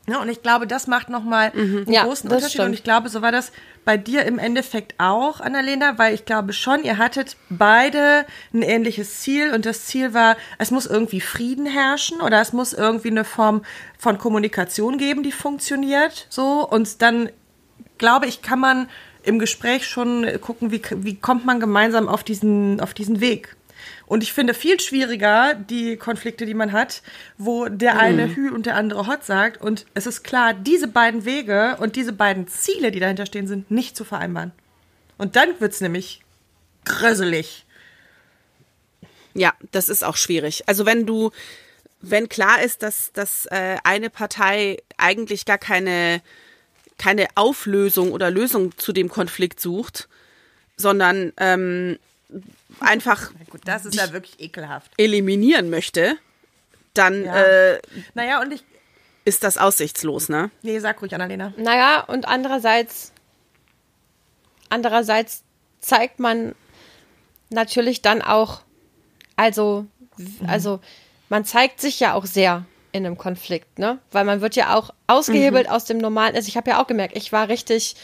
Ja, und ich glaube, das macht nochmal mhm. einen ja, großen Unterschied. Stimmt. Und ich glaube, so war das bei dir im Endeffekt auch, Annalena, weil ich glaube schon, ihr hattet beide ein ähnliches Ziel. Und das Ziel war, es muss irgendwie Frieden herrschen oder es muss irgendwie eine Form von Kommunikation geben, die funktioniert. So. Und dann glaube ich, kann man im Gespräch schon gucken, wie, wie kommt man gemeinsam auf diesen, auf diesen Weg. Und ich finde viel schwieriger die Konflikte, die man hat, wo der eine mhm. Hü und der andere Hot sagt. Und es ist klar, diese beiden Wege und diese beiden Ziele, die dahinter stehen, sind nicht zu vereinbaren. Und dann wird es nämlich gröselig. Ja, das ist auch schwierig. Also wenn du, wenn klar ist, dass, dass äh, eine Partei eigentlich gar keine keine Auflösung oder Lösung zu dem Konflikt sucht, sondern ähm, einfach gut, das ist ja wirklich ekelhaft. eliminieren möchte, dann ja. äh, naja, und ich, ist das aussichtslos, ne? Nee, sag ruhig, Annalena. Naja, und andererseits, andererseits zeigt man natürlich dann auch, also, mhm. also man zeigt sich ja auch sehr in einem Konflikt, ne? Weil man wird ja auch ausgehebelt mhm. aus dem normalen. Also ich habe ja auch gemerkt, ich war richtig,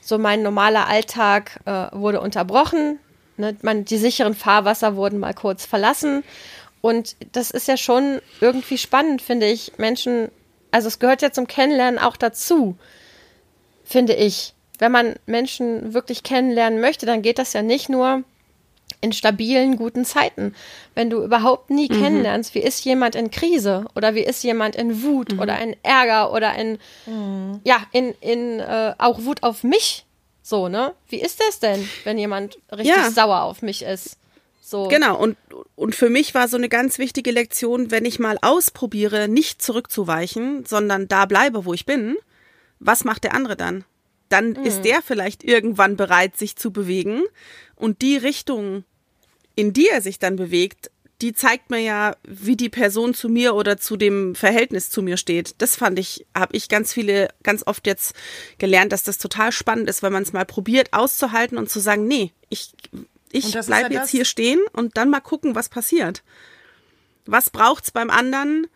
so mein normaler Alltag äh, wurde unterbrochen. Ne? Man, die sicheren Fahrwasser wurden mal kurz verlassen. Und das ist ja schon irgendwie spannend, finde ich. Menschen, also es gehört ja zum Kennenlernen auch dazu, finde ich. Wenn man Menschen wirklich kennenlernen möchte, dann geht das ja nicht nur in stabilen, guten Zeiten. Wenn du überhaupt nie mhm. kennenlernst, wie ist jemand in Krise oder wie ist jemand in Wut mhm. oder in Ärger oder in, mhm. ja, in, in äh, auch Wut auf mich. So, ne? Wie ist das denn, wenn jemand richtig ja. sauer auf mich ist? So. Genau, und, und für mich war so eine ganz wichtige Lektion, wenn ich mal ausprobiere, nicht zurückzuweichen, sondern da bleibe, wo ich bin, was macht der andere dann? Dann mhm. ist der vielleicht irgendwann bereit, sich zu bewegen und die Richtung in die er sich dann bewegt, die zeigt mir ja, wie die Person zu mir oder zu dem Verhältnis zu mir steht. Das fand ich, habe ich ganz viele, ganz oft jetzt gelernt, dass das total spannend ist, wenn man es mal probiert auszuhalten und zu sagen, nee, ich, ich bleibe ja jetzt hier stehen und dann mal gucken, was passiert. Was braucht's beim anderen,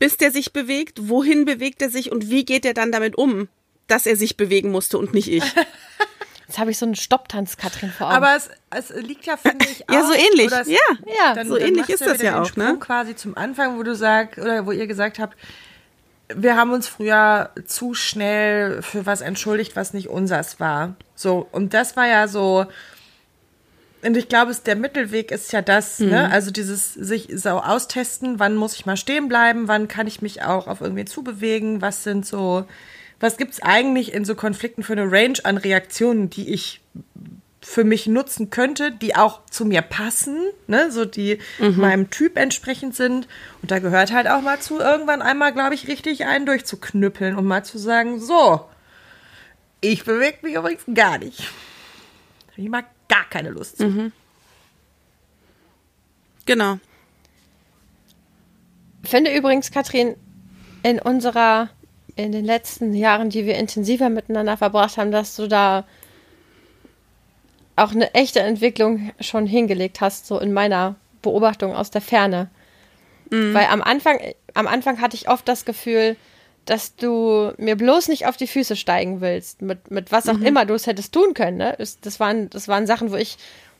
bis der sich bewegt? Wohin bewegt er sich und wie geht er dann damit um, dass er sich bewegen musste und nicht ich? Jetzt habe ich so einen Stopptanz, Katrin, vor Augen. Aber es, es liegt ja, finde ich, auch, Ja, so ähnlich. Es, ja, ja dann, so dann ähnlich ist das ja auch, ne? quasi zum Anfang, wo du sagst, oder wo ihr gesagt habt, wir haben uns früher zu schnell für was entschuldigt, was nicht unsers war. So, und das war ja so, und ich glaube, der Mittelweg ist ja das, ne? mhm. ne? Also dieses sich so austesten, wann muss ich mal stehen bleiben, wann kann ich mich auch auf irgendwie zubewegen, was sind so was gibt es eigentlich in so Konflikten für eine Range an Reaktionen, die ich für mich nutzen könnte, die auch zu mir passen, ne, so die mhm. meinem Typ entsprechend sind. Und da gehört halt auch mal zu, irgendwann einmal, glaube ich, richtig einen durchzuknüppeln und mal zu sagen, so, ich bewege mich übrigens gar nicht. Ich mag gar keine Lust zu. Mhm. Genau. Finde übrigens, Katrin, in unserer in den letzten Jahren, die wir intensiver miteinander verbracht haben, dass du da auch eine echte Entwicklung schon hingelegt hast, so in meiner Beobachtung aus der Ferne. Mhm. Weil am Anfang, am Anfang hatte ich oft das Gefühl, dass du mir bloß nicht auf die Füße steigen willst, mit, mit was auch mhm. immer du es hättest tun können. Ne? Das, waren, das waren Sachen, wo ich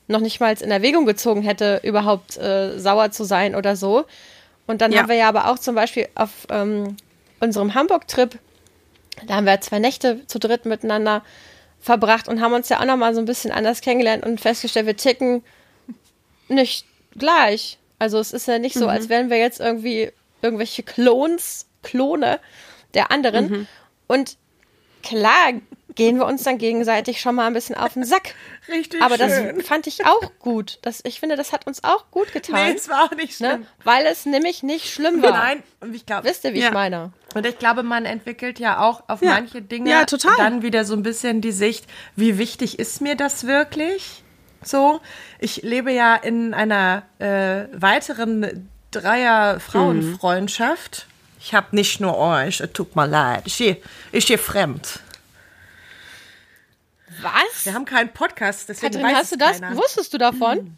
noch nicht mal in Erwägung gezogen hätte, überhaupt äh, sauer zu sein oder so. Und dann ja. haben wir ja aber auch zum Beispiel auf ähm, unserem Hamburg-Trip, da haben wir zwei Nächte zu dritt miteinander verbracht und haben uns ja auch nochmal so ein bisschen anders kennengelernt und festgestellt, wir ticken nicht gleich. Also es ist ja nicht so, mhm. als wären wir jetzt irgendwie irgendwelche Clones Klone der anderen. Und klar gehen wir uns dann gegenseitig schon mal ein bisschen auf den Sack. Richtig Aber schön. das fand ich auch gut. Das, ich finde, das hat uns auch gut getan. Nee, es war auch nicht schlimm. ne? Weil es nämlich nicht schlimm war. Nein, ich glaube, Wisst ihr, wie Ja. ich meine? Und ich glaube, man entwickelt ja auch auf Ja. manche Dinge Ja, dann wieder so ein bisschen die Sicht, wie wichtig ist mir das wirklich? So, ich lebe ja in einer äh, weiteren Dreier-Frauenfreundschaft. Ich habe nicht nur euch, es tut mir leid. Ich gehe ich geh fremd. Was? Wir haben keinen Podcast, deswegen Katrin, weiß hast du das? keiner. Wusstest du davon?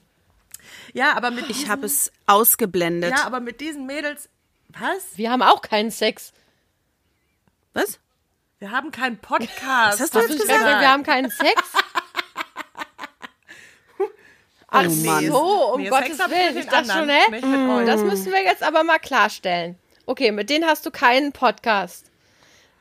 Ja, aber mit Ich habe es ausgeblendet. ja, aber mit diesen Mädels, was? Wir haben auch keinen Sex. Was? Wir haben keinen Podcast. Was hast du Hast jetzt du nicht gesagt, wir haben keinen Sex? Ach Oh Mann. so, um Nee, Gottes Sex Willen. Ich dachte schon, hä? Das müssen wir jetzt aber mal klarstellen. Okay, mit denen hast du keinen Podcast.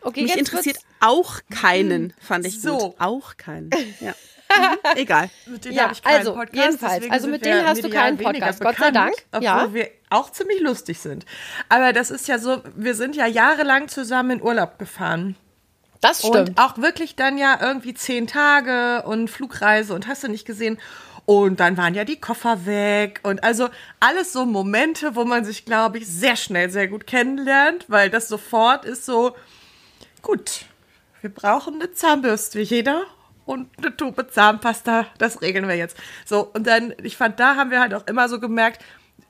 Okay, Mich jetzt interessiert wird's- auch keinen, fand ich So. gut. Auch keinen. Ja. Mhm. Egal. Mit denen Ja, habe ich keinen also, Podcast, jedenfalls. Also mit denen hast du keinen Podcast, Gott sei bekannt, Dank, Obwohl ja. wir auch ziemlich lustig sind. Aber das ist ja so, wir sind ja jahrelang zusammen in Urlaub gefahren. Das stimmt. Und auch wirklich dann ja irgendwie zehn Tage und Flugreise und hast du nicht gesehen. Und dann waren ja die Koffer weg. Und also alles so Momente, wo man sich, glaube ich, sehr schnell sehr gut kennenlernt, weil das sofort ist so, gut, wir brauchen eine Zahnbürste, jeder. Und eine Tube Zahnpasta, das regeln wir jetzt. So, und dann, ich fand, da haben wir halt auch immer so gemerkt,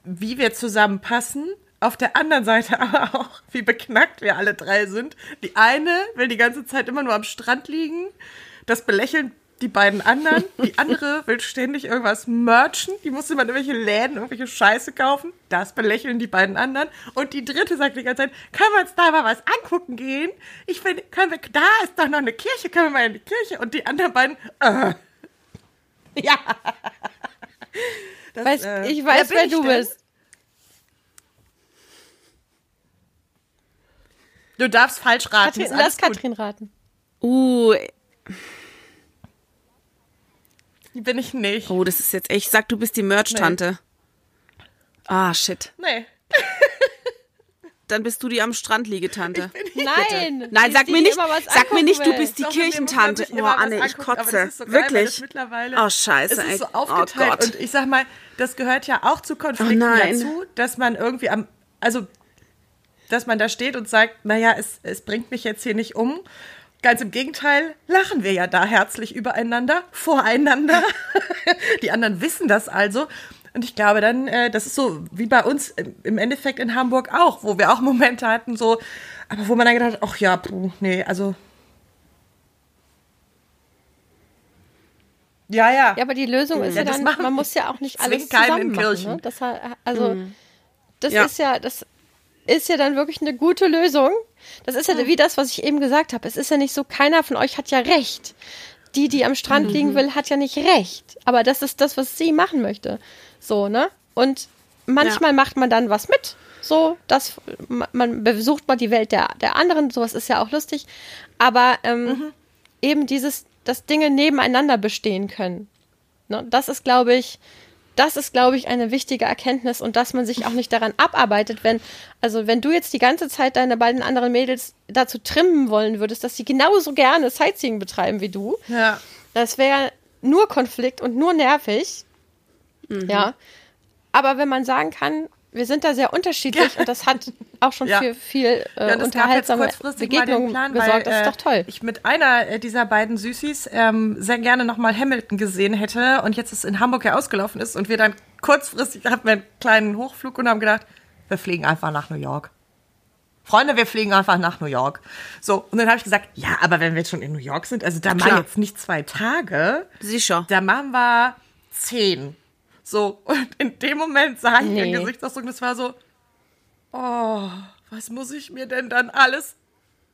wie wir zusammenpassen. Auf der anderen Seite aber auch, wie beknackt wir alle drei sind. Die eine will die ganze Zeit immer nur am Strand liegen. Das belächeln die beiden anderen. Die andere will ständig irgendwas merchen. Die muss immer in irgendwelche Läden, irgendwelche Scheiße kaufen. Das belächeln die beiden anderen. Und die dritte sagt die ganze Zeit, können wir uns da mal was angucken gehen? Ich finde, können wir, da ist doch noch eine Kirche, können wir mal in die Kirche? Und die anderen beiden, äh. Ja. Das, Weiß, äh, ich weiß, wer ich du denn? bist. Du darfst falsch raten. Katrin, lass gut. Katrin raten. Uh, Bin ich nicht. oh, das ist jetzt echt. Sag, du bist die Merch-Tante. Ah, shit. Nee. Dann bist du die am Strand liege Tante. Nein. Nein, sag mir nicht, sag mir nicht, du bist die Doch, Kirchentante. Oh, Anne, ich angucken, aber kotze. das ist so geil, Wirklich? mittlerweile Oh, scheiße, Es ist so Oh aufgeteilt. Gott. und ich sag mal, das gehört ja auch zu Konflikten Oh nein. dazu, dass man irgendwie am, also, dass man da steht und sagt, naja, es, es bringt mich jetzt hier nicht um. Ganz im Gegenteil, lachen wir ja da herzlich übereinander, voreinander. Die anderen wissen das also. Und ich glaube dann, äh, das ist so wie bei uns im- Endeffekt in Hamburg auch, wo wir auch Momente hatten, so, aber wo man dann gedacht hat, ach ja, puh, nee, also. Ja, ja. Ja, aber die Lösung ist Ja, ja, dann, man muss ja auch nicht alles zusammen in machen. Ne? Das, also, das Ja. ist ja, das ist ja dann wirklich eine gute Lösung. Das ist ja wie das, was ich eben gesagt habe. Es ist ja nicht so, keiner von euch hat ja recht. Die, die am Strand liegen will, hat ja nicht recht. Aber das ist das, was sie machen möchte. So, ne? Und manchmal macht man dann was mit. So, das, man besucht mal die Welt der, der anderen, sowas ist ja auch lustig. Aber ähm, eben dieses, dass Dinge nebeneinander bestehen können. Ne? Das ist, glaube ich, das ist, glaube ich, eine wichtige Erkenntnis und dass man sich auch nicht daran abarbeitet, wenn, also wenn du jetzt die ganze Zeit deine beiden anderen Mädels dazu trimmen wollen würdest, dass sie genauso gerne Sightseeing betreiben wie du, ja. das wäre nur Konflikt und nur nervig. Ja. Aber wenn man sagen kann, wir sind da sehr unterschiedlich und das hat auch schon Ja. für viel äh, Ja, unterhaltsame Begegnungen Plan, gesorgt. weil, das ist äh, doch toll. ich mit einer äh, dieser beiden Süßis ähm, sehr gerne nochmal Hamilton gesehen hätte und jetzt es in Hamburg ja ausgelaufen ist und wir dann kurzfristig hatten wir einen kleinen Hochflug und haben gedacht, wir fliegen einfach nach New York. Freunde, wir fliegen einfach nach New York. So, und dann habe ich gesagt, ja, aber wenn wir jetzt schon in New York sind, also da mal klar. jetzt nicht zwei Tage, Sicher. da machen wir zehn. So, und in dem Moment sah ich Nee. ihren Gesichtsausdruck, das war so, oh, was muss ich mir denn dann alles,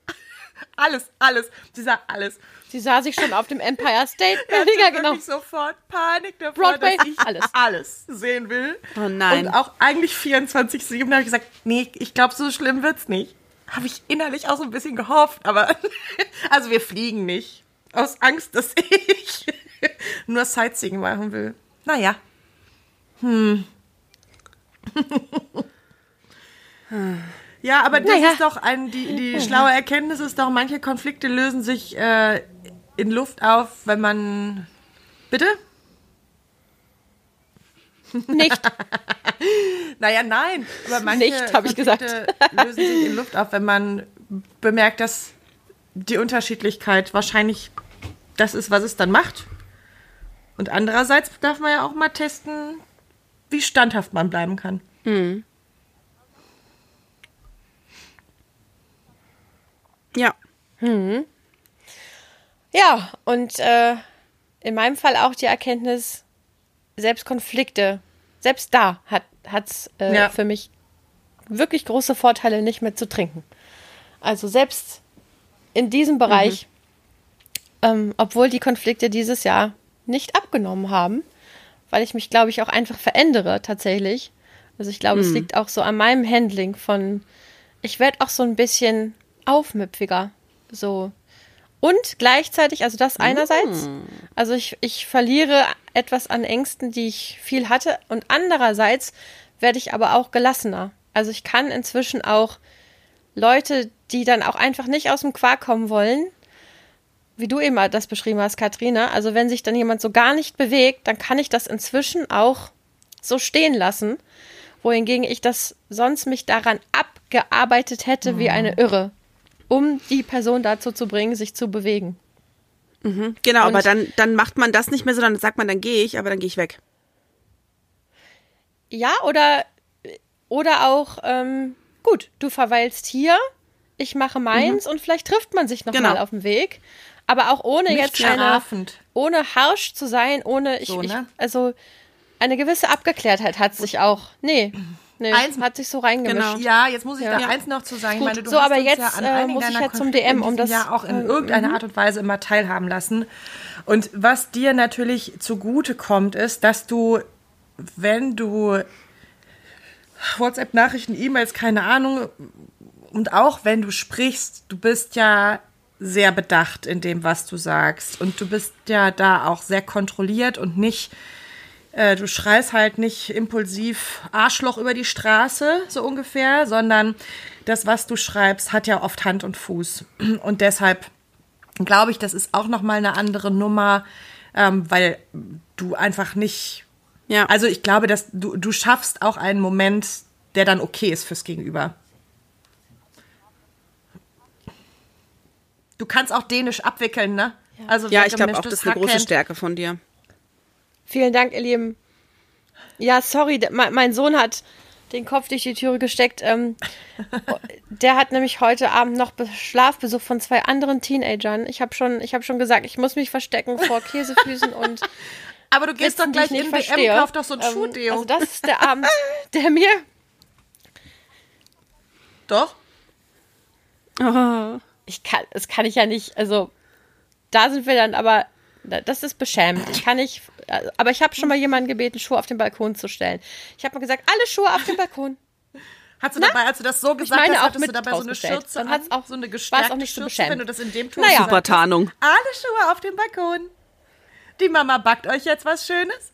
alles, alles, dieser alles. Sie sah sich schon auf dem Empire State Building, ja genau. sofort Panik davor, Broadway, dass ich alles. alles sehen will. Oh nein. Und auch eigentlich 24-7 habe ich gesagt, nee, ich glaube, so schlimm wird's nicht. Habe ich innerlich auch so ein bisschen gehofft, aber also wir fliegen nicht. Aus Angst, dass ich nur Sightseeing machen will. Naja. Hm. Ja, aber das Naja. ist doch ein, die, die schlaue Erkenntnis ist doch, manche Konflikte lösen sich äh, in Luft auf, wenn man. Bitte? Nicht. Naja, nein. Aber manche Nicht, hab ich gesagt. Lösen sich in Luft auf, wenn man bemerkt, dass die Unterschiedlichkeit wahrscheinlich das ist, was es dann macht. Und andererseits darf man ja auch mal testen, wie standhaft man bleiben kann. Ja. Ja, und äh, in meinem Fall auch die Erkenntnis, selbst Konflikte, selbst da hat es äh, Ja. für mich wirklich große Vorteile, nicht mehr zu trinken. Also selbst in diesem Bereich, ähm, obwohl die Konflikte dieses Jahr nicht abgenommen haben, weil ich mich, glaube ich, auch einfach verändere tatsächlich. Also ich glaube, es liegt auch so an meinem Handling von, ich werde auch so ein bisschen aufmüpfiger. So. Und gleichzeitig, also das einerseits, also ich, ich verliere etwas an Ängsten, die ich viel hatte. Und andererseits werde ich aber auch gelassener. Also ich kann inzwischen auch Leute, die dann auch einfach nicht aus dem Quark kommen wollen, wie du eben das beschrieben hast, Katrina, also wenn sich dann jemand so gar nicht bewegt, dann kann ich das inzwischen auch so stehen lassen, wohingegen ich das sonst mich daran abgearbeitet hätte wie eine Irre, um die Person dazu zu bringen, sich zu bewegen. Genau, Und- aber dann, dann macht man das nicht mehr so, dann sagt man, dann gehe ich, aber dann gehe ich weg. Ja, oder, oder auch, ähm, gut, du verweilst hier, ich mache meins und vielleicht trifft man sich noch Genau. mal auf dem Weg. Aber auch ohne Nicht jetzt eine, strafend. ohne harsch zu sein, ohne, ich, So, ich, ne? also eine gewisse Abgeklärtheit hat sich auch, nee, nee, Eins- hat sich so reingemischt. Genau. Ja, jetzt muss ich Ja. da eins noch zu sagen. Ich meine, du so, hast aber jetzt, ja äh, muss ich ja zum DM, um das, Jahr auch in ähm, irgendeiner Art und Weise immer teilhaben lassen. Und was dir natürlich zugute kommt, ist, dass du, wenn du WhatsApp-Nachrichten, E-Mails, keine Ahnung, und auch wenn du sprichst, du bist ja sehr bedacht in dem, was du sagst. Und du bist ja da auch sehr kontrolliert und nicht äh, du schreist halt nicht impulsiv Arschloch über die Straße, so ungefähr, sondern das, was du schreibst, hat ja oft Hand und Fuß. Und deshalb glaube ich, das ist auch nochmal eine andere Nummer, ähm, weil du einfach nicht. Ja. Also ich glaube, dass du, du schaffst auch einen Moment, der dann okay ist fürs Gegenüber. Du kannst auch Dänisch abwickeln, ne? Also ja, ich glaube auch, das ist eine große. Stärke von dir. Vielen Dank, ihr Lieben. Ja, sorry, mein, Sohn hat den Kopf durch die Türe gesteckt. Ähm, der hat nämlich heute Abend noch Be- Schlafbesuch von zwei anderen Teenagern. Ich habe schon, ich hab schon gesagt, ich muss mich verstecken vor Käsefüßen und Aber du gehst doch Witzen, die ich gleich in nicht DM, verstehe. kauf doch so ein Ähm, Schuhdeo. Also das ist der Abend, der mir doch? Ich kann, das kann ich ja nicht, also da sind wir dann aber, das ist beschämend. Ich kann nicht, aber ich habe schon mal jemanden gebeten, Schuhe auf den Balkon zu stellen. Ich habe mal gesagt, alle Schuhe auf den Balkon. Hast du dabei, als du das so gesagt meine hast, hattest du mit dabei so eine. Schürze an? hat's auch- so eine gestärkte auch nicht so Schürze, beschämend. wenn du das in dem Ton Naja. Super. Tarnung. Alle Schuhe auf dem Balkon. Die Mama backt euch jetzt was Schönes.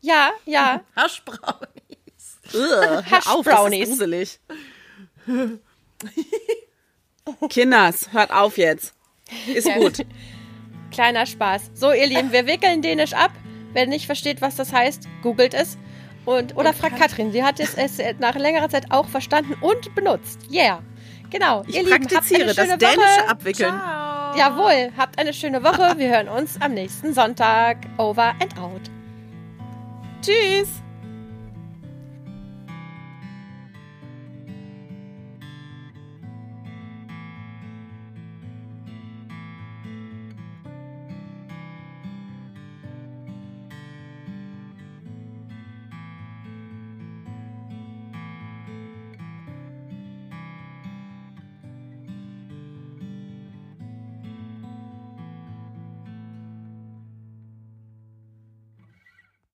Ja, ja. Haschbrownies. Ugh, hör auf, das Haschbrownies. ist gruselig. Kinders, hört auf jetzt. Ist gut. Kleiner Spaß. So, ihr Lieben, wir wickeln Dänisch ab. Wer nicht versteht, was das heißt, googelt es. Und, oder fragt Katrin. Sie hat es, es nach längerer Zeit auch verstanden und benutzt. Yeah. Genau. Ich ihr Lieben, habt praktiziere das schöne dänische Woche. Abwickeln. Jawohl. Habt eine schöne Woche. Wir hören uns am nächsten Sonntag. Over and out. Tschüss.